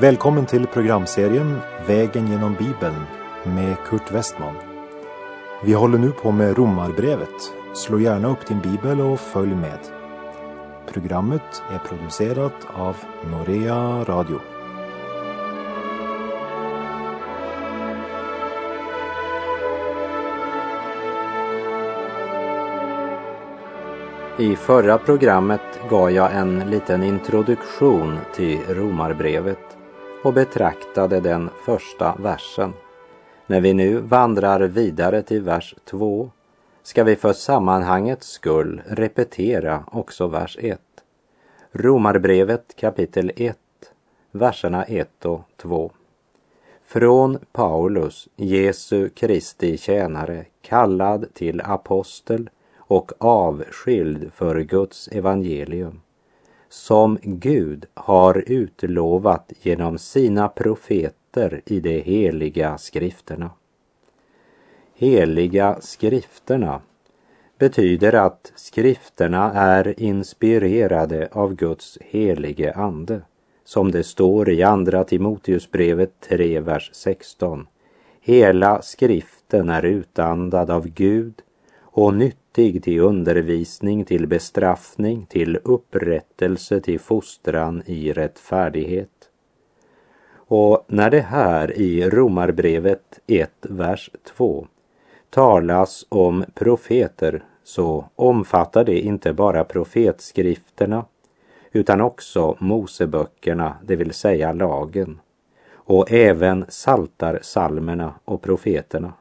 Välkommen till programserien Vägen genom Bibeln med Kurt Westman. Vi håller nu på med Romarbrevet. Slå gärna upp din bibel och följ med. Programmet är producerat av Norea Radio. I förra programmet gav jag en liten introduktion till Romarbrevet och betraktade den första versen. När vi nu vandrar vidare till vers 2 ska vi för sammanhangets skull repetera också vers 1. Romarbrevet kapitel 1, verserna 1 och 2. Från Paulus, Jesu Kristi tjänare, kallad till apostel och avskild för Guds evangelium, som Gud har utlovat genom sina profeter i de heliga skrifterna. Heliga skrifterna betyder att skrifterna är inspirerade av Guds helige ande, som det står i Andra Timoteusbrevet 3, vers 16. Hela skriften är utandad av Gud och nyttig till undervisning, till bestraffning, till upprättelse, till fostran i rättfärdighet. Och när det här i Romarbrevet 1, vers 2 talas om profeter så omfattar det inte bara profetskrifterna utan också Moseböckerna, det vill säga lagen, och även saltarsalmerna och profeterna,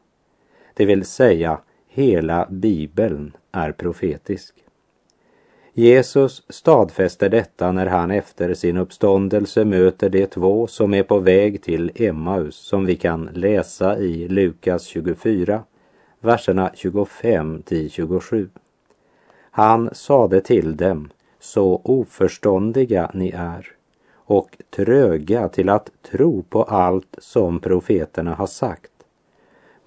det vill säga hela bibeln är profetisk. Jesus stadfäster detta när han efter sin uppståndelse möter de två som är på väg till Emmaus som vi kan läsa i Lukas 24, verserna 25 till 27. Han sade till dem, så oförståndiga ni är och tröga till att tro på allt som profeterna har sagt.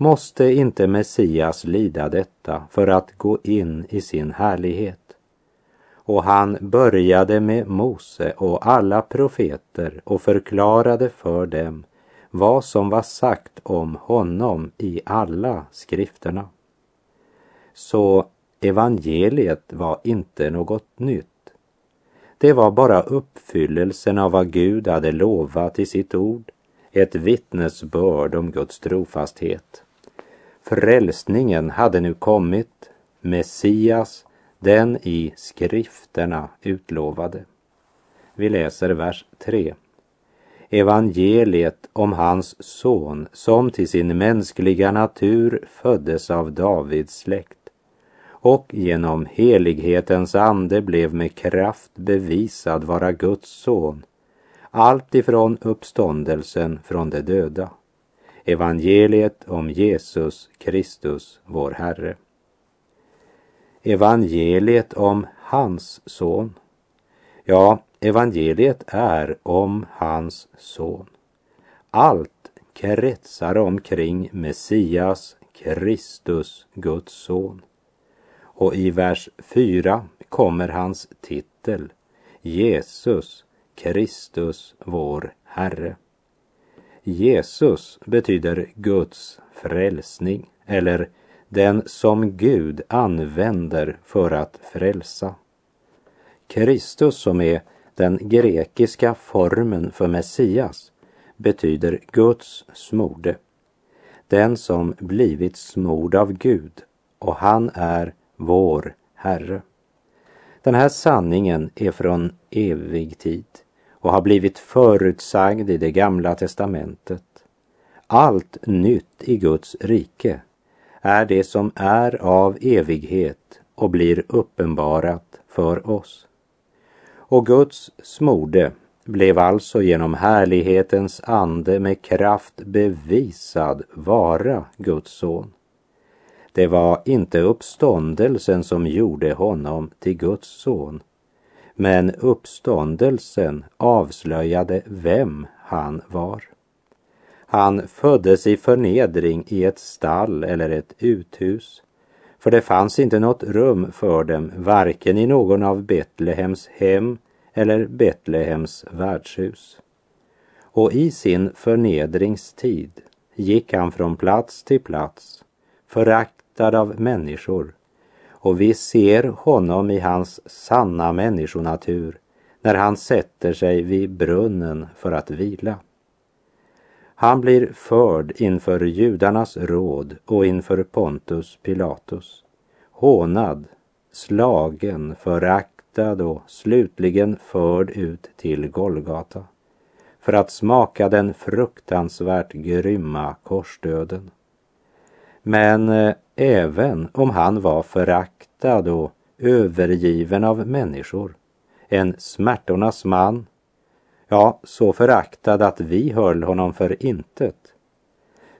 Måste inte Messias lida detta för att gå in i sin härlighet? Och han började med Mose och alla profeter och förklarade för dem vad som var sagt om honom i alla skrifterna. Så evangeliet var inte något nytt. Det var bara uppfyllelsen av vad Gud hade lovat i sitt ord, ett vittnesbörd om Guds trofasthet. Frälsningen hade nu kommit, Messias, den i skrifterna utlovade. Vi läser vers 3. Evangeliet om hans son som till sin mänskliga natur föddes av Davids släkt och genom helighetens ande blev med kraft bevisad vara Guds son, allt ifrån uppståndelsen från de döda Evangeliet om Jesus Kristus, vår Herre. Evangeliet om hans son. Ja, evangeliet är om hans son. Allt kretsar omkring Messias, Kristus, Guds son. Och i vers 4 kommer hans titel, Jesus, Kristus, vår Herre. Jesus betyder Guds frälsning eller den som Gud använder för att frälsa. Kristus som är den grekiska formen för Messias betyder Guds smorde. Den som blivit smord av Gud och han är vår Herre. Den här sanningen är från evig tid och har blivit förutsagd i det gamla testamentet. Allt nytt i Guds rike är det som är av evighet och blir uppenbarat för oss. Och Guds smorde blev alltså genom härlighetens ande med kraft bevisad vara Guds son. Det var inte uppståndelsen som gjorde honom till Guds son, men uppståndelsen avslöjade vem han var. Han föddes i förnedring i ett stall eller ett uthus, för det fanns inte något rum för dem, varken i någon av Betlehems hem eller Betlehems värdshus. och i sin förnedringstid gick han från plats till plats, föraktad av människor och vi ser honom i hans sanna människonatur när han sätter sig vid brunnen för att vila. Han blir förd inför judarnas råd och inför Pontus Pilatus, hånad, slagen, föraktad och slutligen förd ut till Golgata för att smaka den fruktansvärt grymma korsdöden. Men eh, även om han var föraktad och övergiven av människor, en smärtornas man, ja, så föraktad att vi höll honom för intet,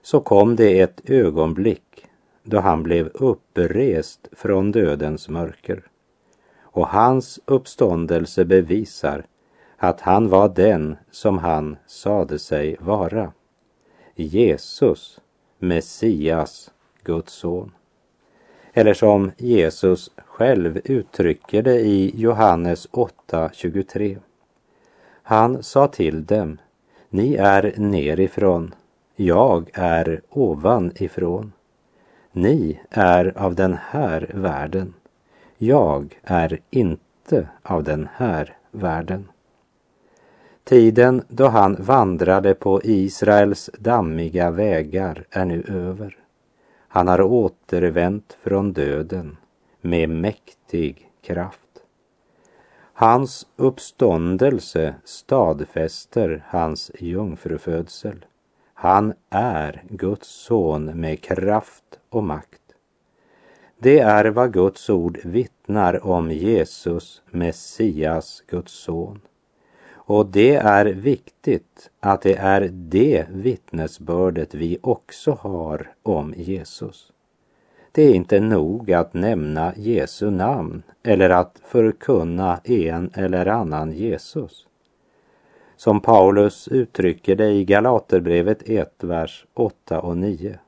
så kom det ett ögonblick då han blev upprest från dödens mörker. Och hans uppståndelse bevisar att han var den som han sade sig vara. Jesus, Messias, Guds son. Eller som Jesus själv uttrycker det i Johannes 8.23. Han sa till dem, ni är nerifrån, jag är ovanifrån. Ni är av den här världen, jag är inte av den här världen. Tiden då han vandrade på Israels dammiga vägar är nu över. Han har återvänt från döden med mäktig kraft. Hans uppståndelse stadfäster hans jungfrufödsel. Han är Guds son med kraft och makt. Det är vad Guds ord vittnar om Jesus, Messias, Guds son. Och det är viktigt att det är det vittnesbördet vi också har om Jesus. Det är inte nog att nämna Jesu namn eller att förkunna en eller annan Jesus. Som Paulus uttrycker det i Galaterbrevet 1, vers 8 och 9.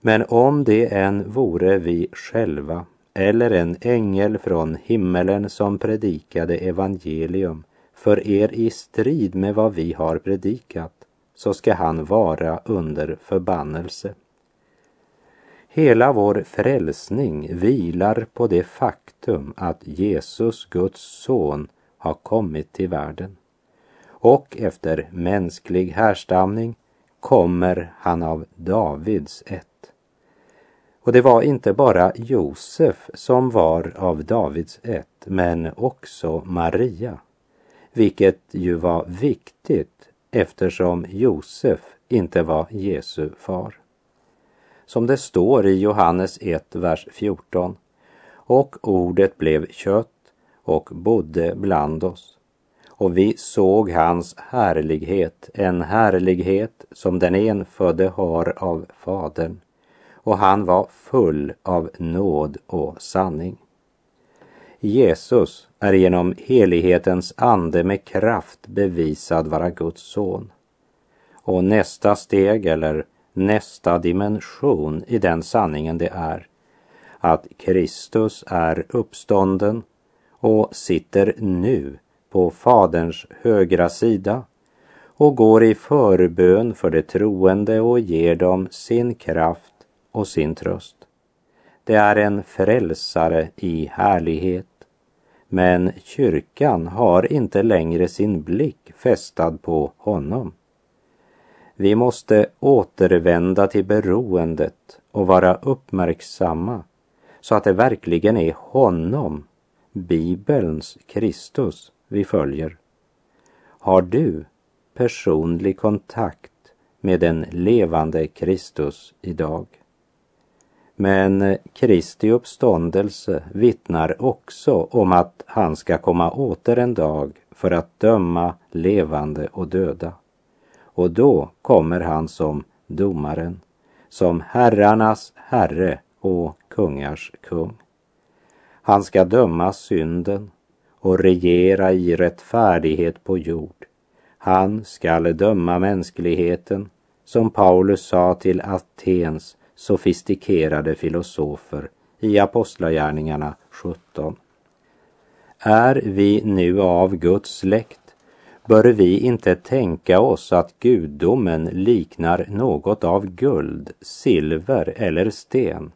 Men om det än vore vi själva eller en ängel från himmelen som predikade evangelium för er i strid med vad vi har predikat, så ska han vara under förbannelse. Hela vår frälsning vilar på det faktum att Jesus, Guds son, har kommit till världen. Och efter mänsklig härstamning kommer han av Davids ett. Och det var inte bara Josef som var av Davids ett, men också Maria vilket ju var viktigt eftersom Josef inte var Jesu far. Som det står i Johannes 1, vers 14. Och ordet blev kött och bodde bland oss. Och vi såg hans härlighet, en härlighet som den enfödde har av Fadern. Och han var full av nåd och sanning. Jesus är genom helighetens ande med kraft bevisad vara Guds son. Och nästa steg eller nästa dimension i den sanningen det är att Kristus är uppstånden och sitter nu på Faderns högra sida och går i förbön för de troende och ger dem sin kraft och sin tröst. Det är en frälsare i härlighet men kyrkan har inte längre sin blick fästad på honom. Vi måste återvända till beroendet och vara uppmärksamma så att det verkligen är honom, Bibelns Kristus, vi följer. Har du personlig kontakt med den levande Kristus idag? Men Kristi uppståndelse vittnar också om att han ska komma åter en dag för att döma levande och döda. Och då kommer han som domaren, som herrarnas herre och kungars kung. Han ska döma synden och regera i rättfärdighet på jord. Han skall döma mänskligheten, som Paulus sa till Atens sofistikerade filosofer i Apostlagärningarna 17. Är vi nu av Guds släkt bör vi inte tänka oss att gudomen liknar något av guld, silver eller sten.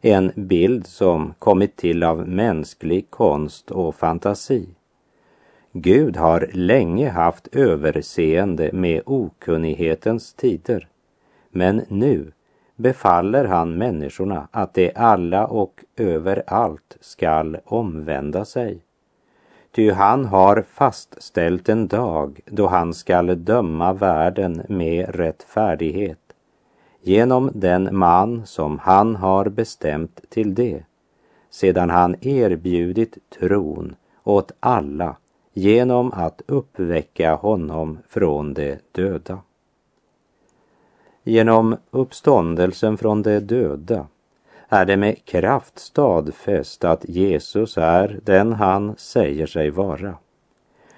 En bild som kommit till av mänsklig konst och fantasi. Gud har länge haft överseende med okunnighetens tider. Men nu befaller han människorna att de alla och överallt skall omvända sig. Ty han har fastställt en dag då han skall döma världen med rättfärdighet genom den man som han har bestämt till det, sedan han erbjudit tron åt alla genom att uppväcka honom från de döda. Genom uppståndelsen från de döda är det med kraft stadfäst att Jesus är den han säger sig vara.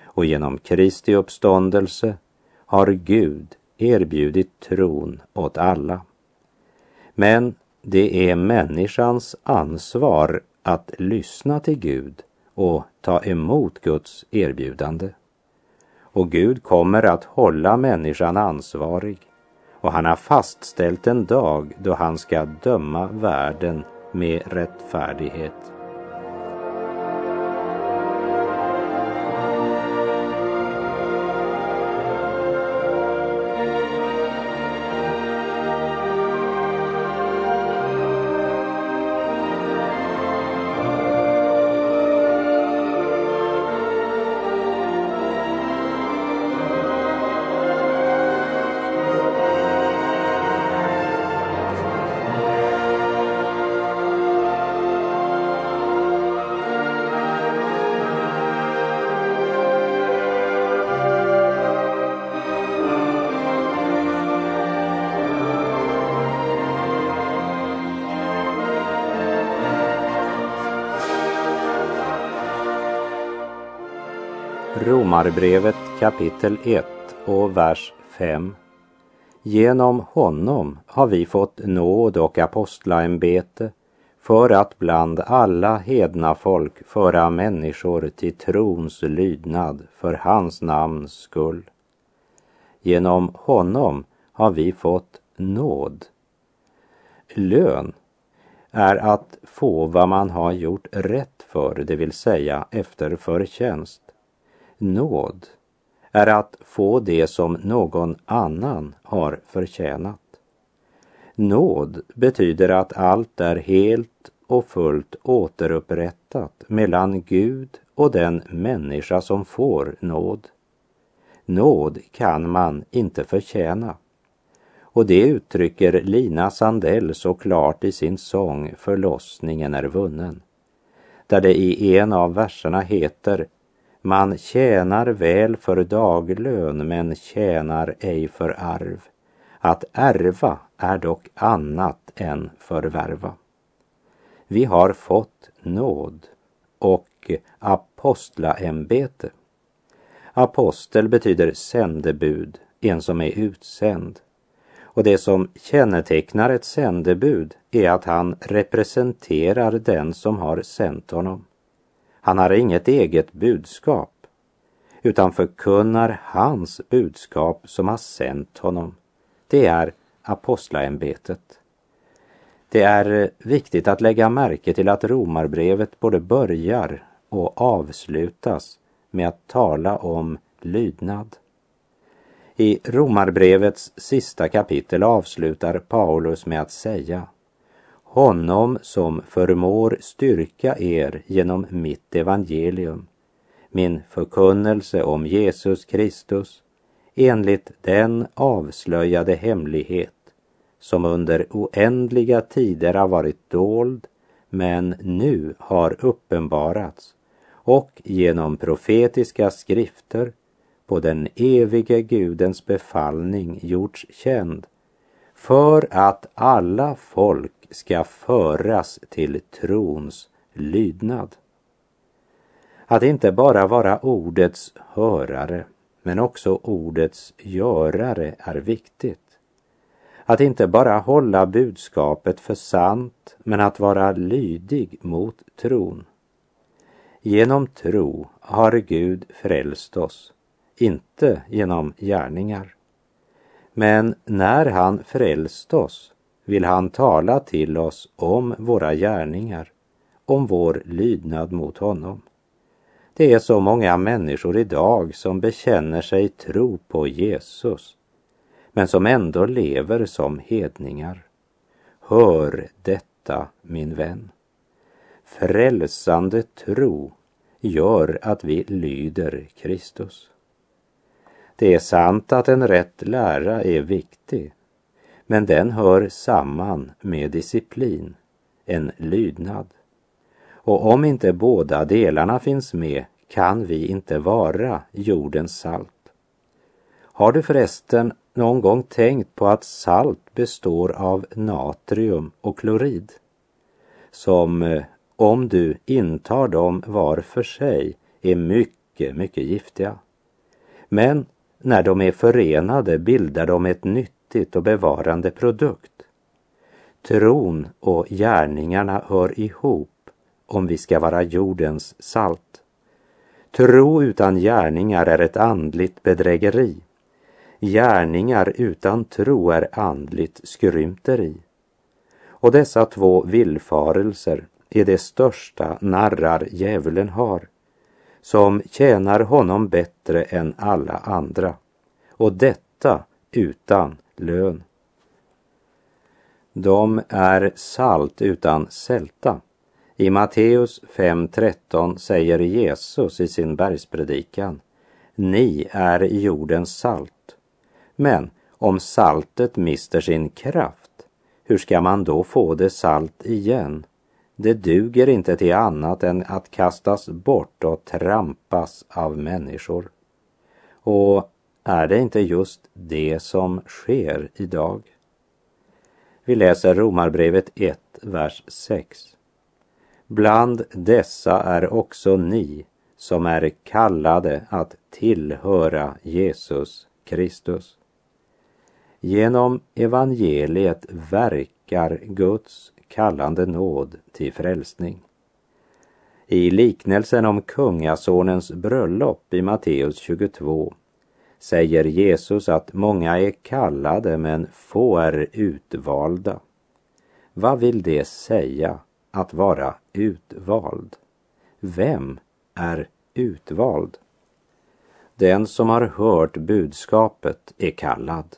Och genom Kristi uppståndelse har Gud erbjudit tron åt alla. Men det är människans ansvar att lyssna till Gud och ta emot Guds erbjudande. Och Gud kommer att hålla människan ansvarig och han har fastställt en dag då han ska döma världen med rättfärdighet. Romarbrevet kapitel 1 och vers 5. Genom honom har vi fått nåd och apostlaämbete för att bland alla hedna folk föra människor till trons lydnad för hans namns skull. Genom honom har vi fått nåd. Lön är att få vad man har gjort rätt för, det vill säga efter förtjänst. Nåd är att få det som någon annan har förtjänat. Nåd betyder att allt är helt och fullt återupprättat mellan Gud och den människa som får nåd. Nåd kan man inte förtjäna. Och det uttrycker Lina Sandell så klart i sin sång Förlossningen är vunnen. Där det i en av verserna heter man tjänar väl för daglön men tjänar ej för arv. Att ärva är dock annat än förvärva. Vi har fått nåd och apostlaämbete. Apostel betyder sändebud, en som är utsänd. Och det som kännetecknar ett sändebud är att han representerar den som har sänt honom. Han har inget eget budskap utan förkunnar hans budskap som har sänt honom. Det är apostlaämbetet. Det är eh, viktigt att lägga märke till att romarbrevet både börjar och avslutas med att tala om lydnad. I romarbrevets sista kapitel avslutar Paulus med att säga honom som förmår styrka er genom mitt evangelium, min förkunnelse om Jesus Kristus, enligt den avslöjade hemlighet som under oändliga tider har varit dold men nu har uppenbarats och genom profetiska skrifter på den evige Gudens befallning gjorts känd för att alla folk ska föras till trons lydnad. Att inte bara vara ordets hörare men också ordets görare är viktigt. Att inte bara hålla budskapet för sant men att vara lydig mot tron. Genom tro har Gud frälst oss inte genom gärningar. Men när han frälst oss vill han tala till oss om våra gärningar, om vår lydnad mot honom. Det är så många människor idag som bekänner sig tro på Jesus, men som ändå lever som hedningar. Hör detta, min vän. Frälsande tro gör att vi lyder Kristus. Det är sant att en rätt lära är viktig, men den hör samman med disciplin, en lydnad. Och om inte båda delarna finns med kan vi inte vara jordens salt. Har du förresten någon gång tänkt på att salt består av natrium och klorid? Som eh, om du intar dem var för sig är mycket, mycket giftiga. Men när de är förenade bildar de ett nyttigt och bevarande produkt. Tron och gärningarna hör ihop om vi ska vara jordens salt. Tro utan gärningar är ett andligt bedrägeri. Gärningar utan tro är andligt skrymteri. Och dessa två villfarelser är det största narrar djävulen har, som tjänar honom bättre än alla andra, och detta utan lön. De är salt utan sälta. I Matteus 5.13 säger Jesus i sin bergspredikan, ni är jordens salt. Men om saltet mister sin kraft, hur ska man då få det salt igen? Det duger inte till annat än att kastas bort och trampas av människor. Och är det inte just det som sker idag? Vi läser Romarbrevet 1, vers 6. Bland dessa är också ni som är kallade att tillhöra Jesus Kristus. Genom evangeliet verkar Guds kallande nåd till frälsning. I liknelsen om kungasonens bröllop i Matteus 22 säger Jesus att många är kallade men få är utvalda. Vad vill det säga att vara utvald? Vem är utvald? Den som har hört budskapet är kallad.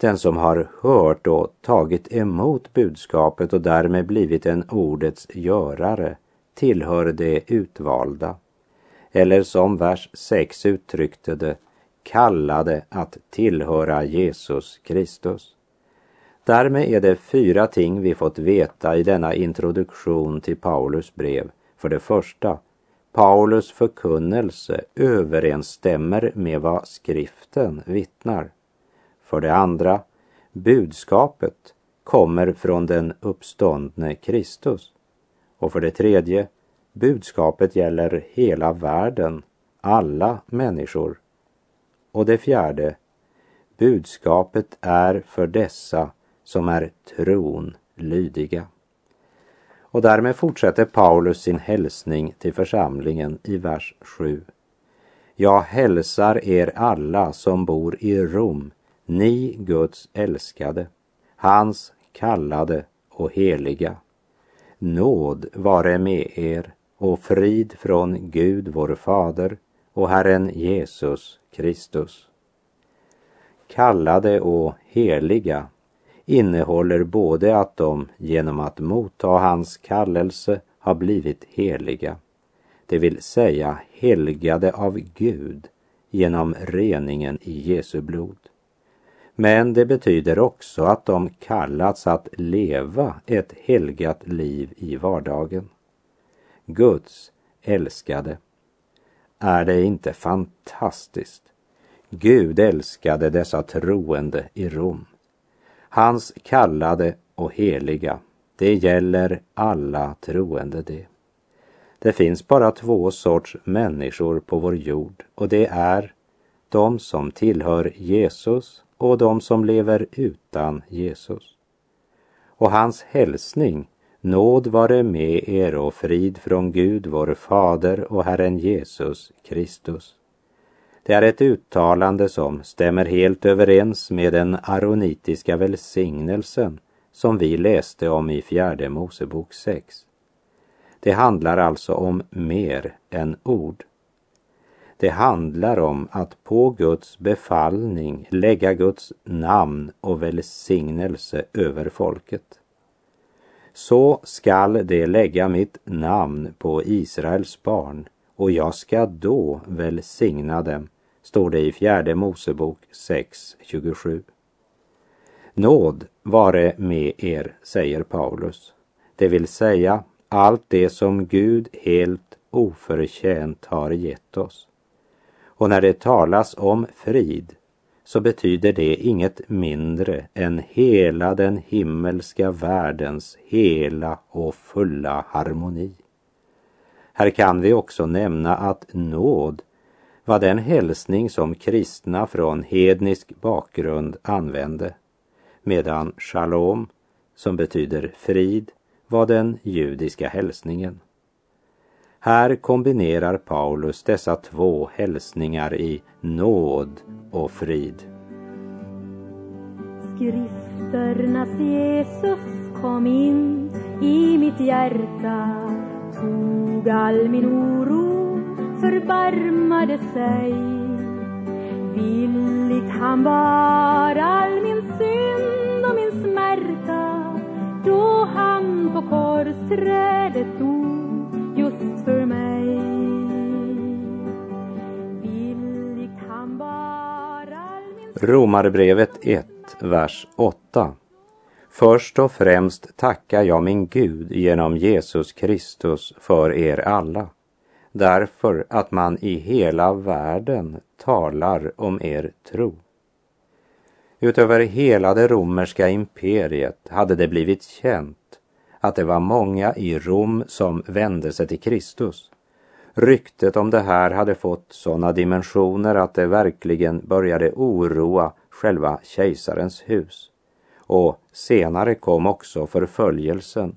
Den som har hört och tagit emot budskapet och därmed blivit en ordets görare tillhör det utvalda. Eller som vers 6 uttryckte det, kallade att tillhöra Jesus Kristus. Därmed är det fyra ting vi fått veta i denna introduktion till Paulus brev. För det första, Paulus förkunnelse överensstämmer med vad skriften vittnar. För det andra, budskapet kommer från den uppståndne Kristus. Och för det tredje, budskapet gäller hela världen, alla människor. Och det fjärde, budskapet är för dessa som är tron lydiga. Och därmed fortsätter Paulus sin hälsning till församlingen i vers 7. Jag hälsar er alla som bor i Rom ni Guds älskade, hans kallade och heliga. Nåd vare med er och frid från Gud vår Fader och Herren Jesus Kristus. Kallade och heliga innehåller både att de genom att motta hans kallelse har blivit heliga, det vill säga helgade av Gud genom reningen i Jesu blod. Men det betyder också att de kallats att leva ett helgat liv i vardagen. Guds älskade. Är det inte fantastiskt? Gud älskade dessa troende i Rom. Hans kallade och heliga, det gäller alla troende det. Det finns bara två sorts människor på vår jord och det är de som tillhör Jesus och de som lever utan Jesus. Och hans hälsning, nåd vare med er och frid från Gud vår Fader och Herren Jesus Kristus. Det är ett uttalande som stämmer helt överens med den aronitiska välsignelsen som vi läste om i fjärde Mosebok 6. Det handlar alltså om mer än ord. Det handlar om att på Guds befallning lägga Guds namn och välsignelse över folket. Så skall det lägga mitt namn på Israels barn och jag ska då välsigna dem, står det i fjärde Mosebok 6.27. Nåd vare med er, säger Paulus, det vill säga allt det som Gud helt oförtjänt har gett oss. Och när det talas om frid så betyder det inget mindre än hela den himmelska världens hela och fulla harmoni. Här kan vi också nämna att nåd var den hälsning som kristna från hednisk bakgrund använde, medan shalom, som betyder frid, var den judiska hälsningen. Här kombinerar Paulus dessa två hälsningar i nåd och frid. Skrifternas Jesus kom in i mitt hjärta. Tog all min oro, förbarmade sig. Villigt han bar all min synd och min smärta då han på korsträdet dog. Romarbrevet 1, vers 8. Först och främst tackar jag min Gud genom Jesus Kristus för er alla, därför att man i hela världen talar om er tro. Utöver hela det romerska imperiet hade det blivit känt att det var många i Rom som vände sig till Kristus. Ryktet om det här hade fått sådana dimensioner att det verkligen började oroa själva kejsarens hus och senare kom också förföljelsen.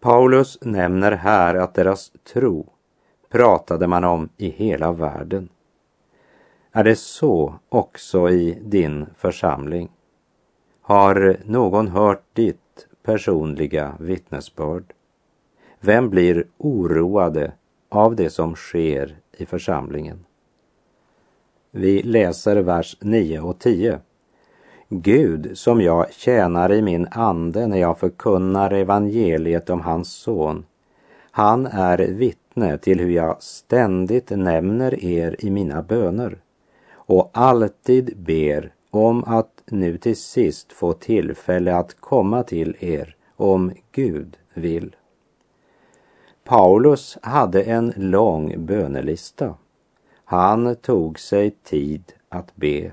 Paulus nämner här att deras tro pratade man om i hela världen. Är det så också i din församling? Har någon hört ditt personliga vittnesbörd? Vem blir oroade av det som sker i församlingen? Vi läser vers 9 och 10. Gud som jag tjänar i min ande när jag förkunnar evangeliet om hans son. Han är vittne till hur jag ständigt nämner er i mina böner och alltid ber om att nu till sist få tillfälle att komma till er om Gud vill. Paulus hade en lång bönelista. Han tog sig tid att be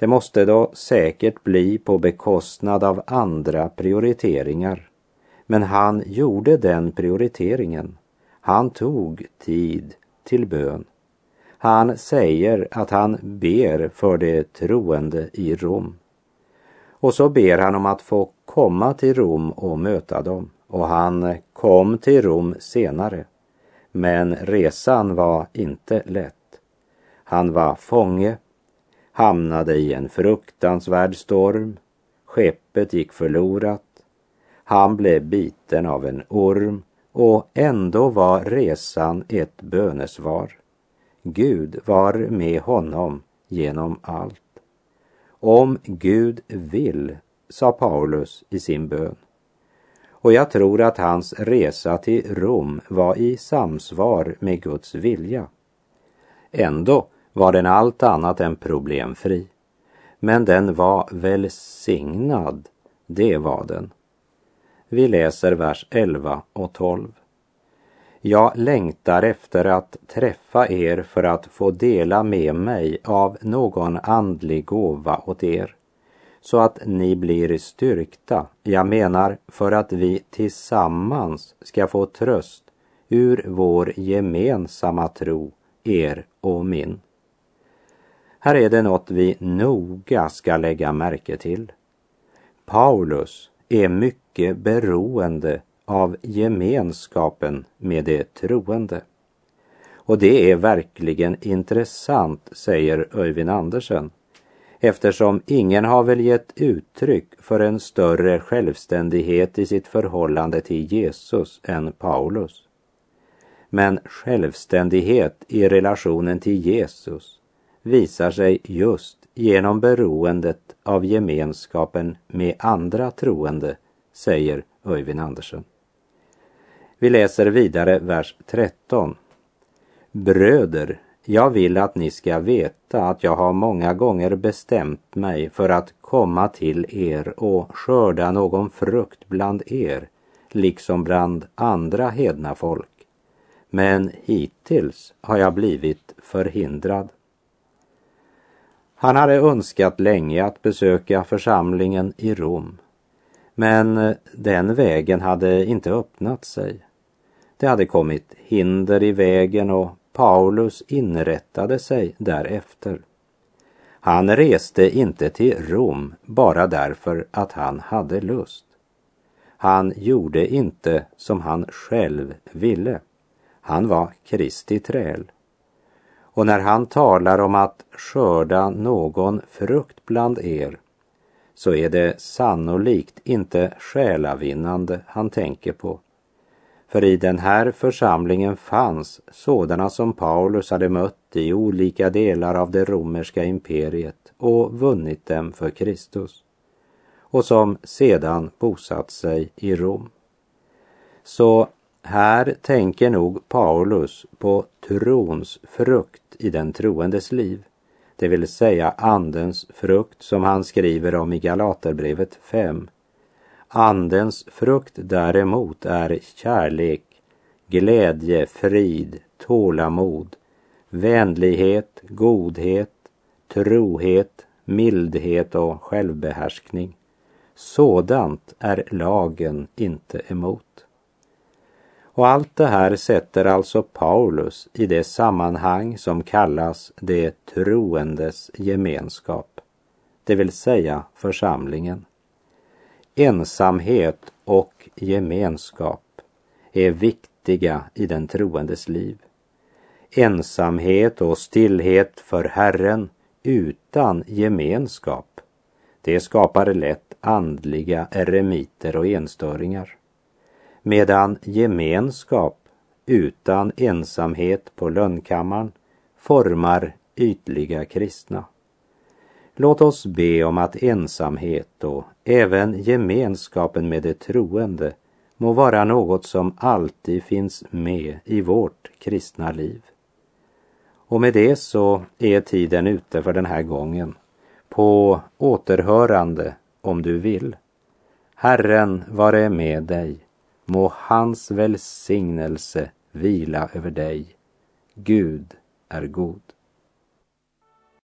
det måste då säkert bli på bekostnad av andra prioriteringar. Men han gjorde den prioriteringen. Han tog tid till bön. Han säger att han ber för de troende i Rom. Och så ber han om att få komma till Rom och möta dem. Och han kom till Rom senare. Men resan var inte lätt. Han var fånge hamnade i en fruktansvärd storm. Skeppet gick förlorat. Han blev biten av en orm och ändå var resan ett bönesvar. Gud var med honom genom allt. Om Gud vill, sa Paulus i sin bön. Och jag tror att hans resa till Rom var i samsvar med Guds vilja. Ändå var den allt annat än problemfri. Men den var välsignad, det var den. Vi läser vers 11 och 12. Jag längtar efter att träffa er för att få dela med mig av någon andlig gåva åt er, så att ni blir styrkta, jag menar för att vi tillsammans ska få tröst ur vår gemensamma tro, er och min. Här är det något vi noga ska lägga märke till. Paulus är mycket beroende av gemenskapen med de troende. Och det är verkligen intressant, säger Öyvind Andersen, eftersom ingen har väl gett uttryck för en större självständighet i sitt förhållande till Jesus än Paulus. Men självständighet i relationen till Jesus visar sig just genom beroendet av gemenskapen med andra troende, säger Öyvind Andersen. Vi läser vidare vers 13. Bröder, jag vill att ni ska veta att jag har många gånger bestämt mig för att komma till er och skörda någon frukt bland er, liksom bland andra hedna folk. Men hittills har jag blivit förhindrad. Han hade önskat länge att besöka församlingen i Rom, men den vägen hade inte öppnat sig. Det hade kommit hinder i vägen och Paulus inrättade sig därefter. Han reste inte till Rom bara därför att han hade lust. Han gjorde inte som han själv ville. Han var Kristi träl. Och när han talar om att skörda någon frukt bland er så är det sannolikt inte själavinnande han tänker på för i den här församlingen fanns sådana som Paulus hade mött i olika delar av det romerska imperiet och vunnit dem för Kristus och som sedan bosatt sig i Rom. Så här tänker nog Paulus på trons frukt i den troendes liv, det vill säga Andens frukt som han skriver om i Galaterbrevet 5 Andens frukt däremot är kärlek, glädje, frid, tålamod, vänlighet, godhet, trohet, mildhet och självbehärskning. Sådant är lagen inte emot. Och allt det här sätter alltså Paulus i det sammanhang som kallas det troendes gemenskap, det vill säga församlingen. Ensamhet och gemenskap är viktiga i den troendes liv. Ensamhet och stillhet för Herren utan gemenskap, det skapar lätt andliga eremiter och enstöringar. Medan gemenskap utan ensamhet på lönnkammaren formar ytliga kristna. Låt oss be om att ensamhet och även gemenskapen med de troende må vara något som alltid finns med i vårt kristna liv. Och med det så är tiden ute för den här gången. På återhörande om du vill. Herren vare med dig. Må hans välsignelse vila över dig. Gud är god.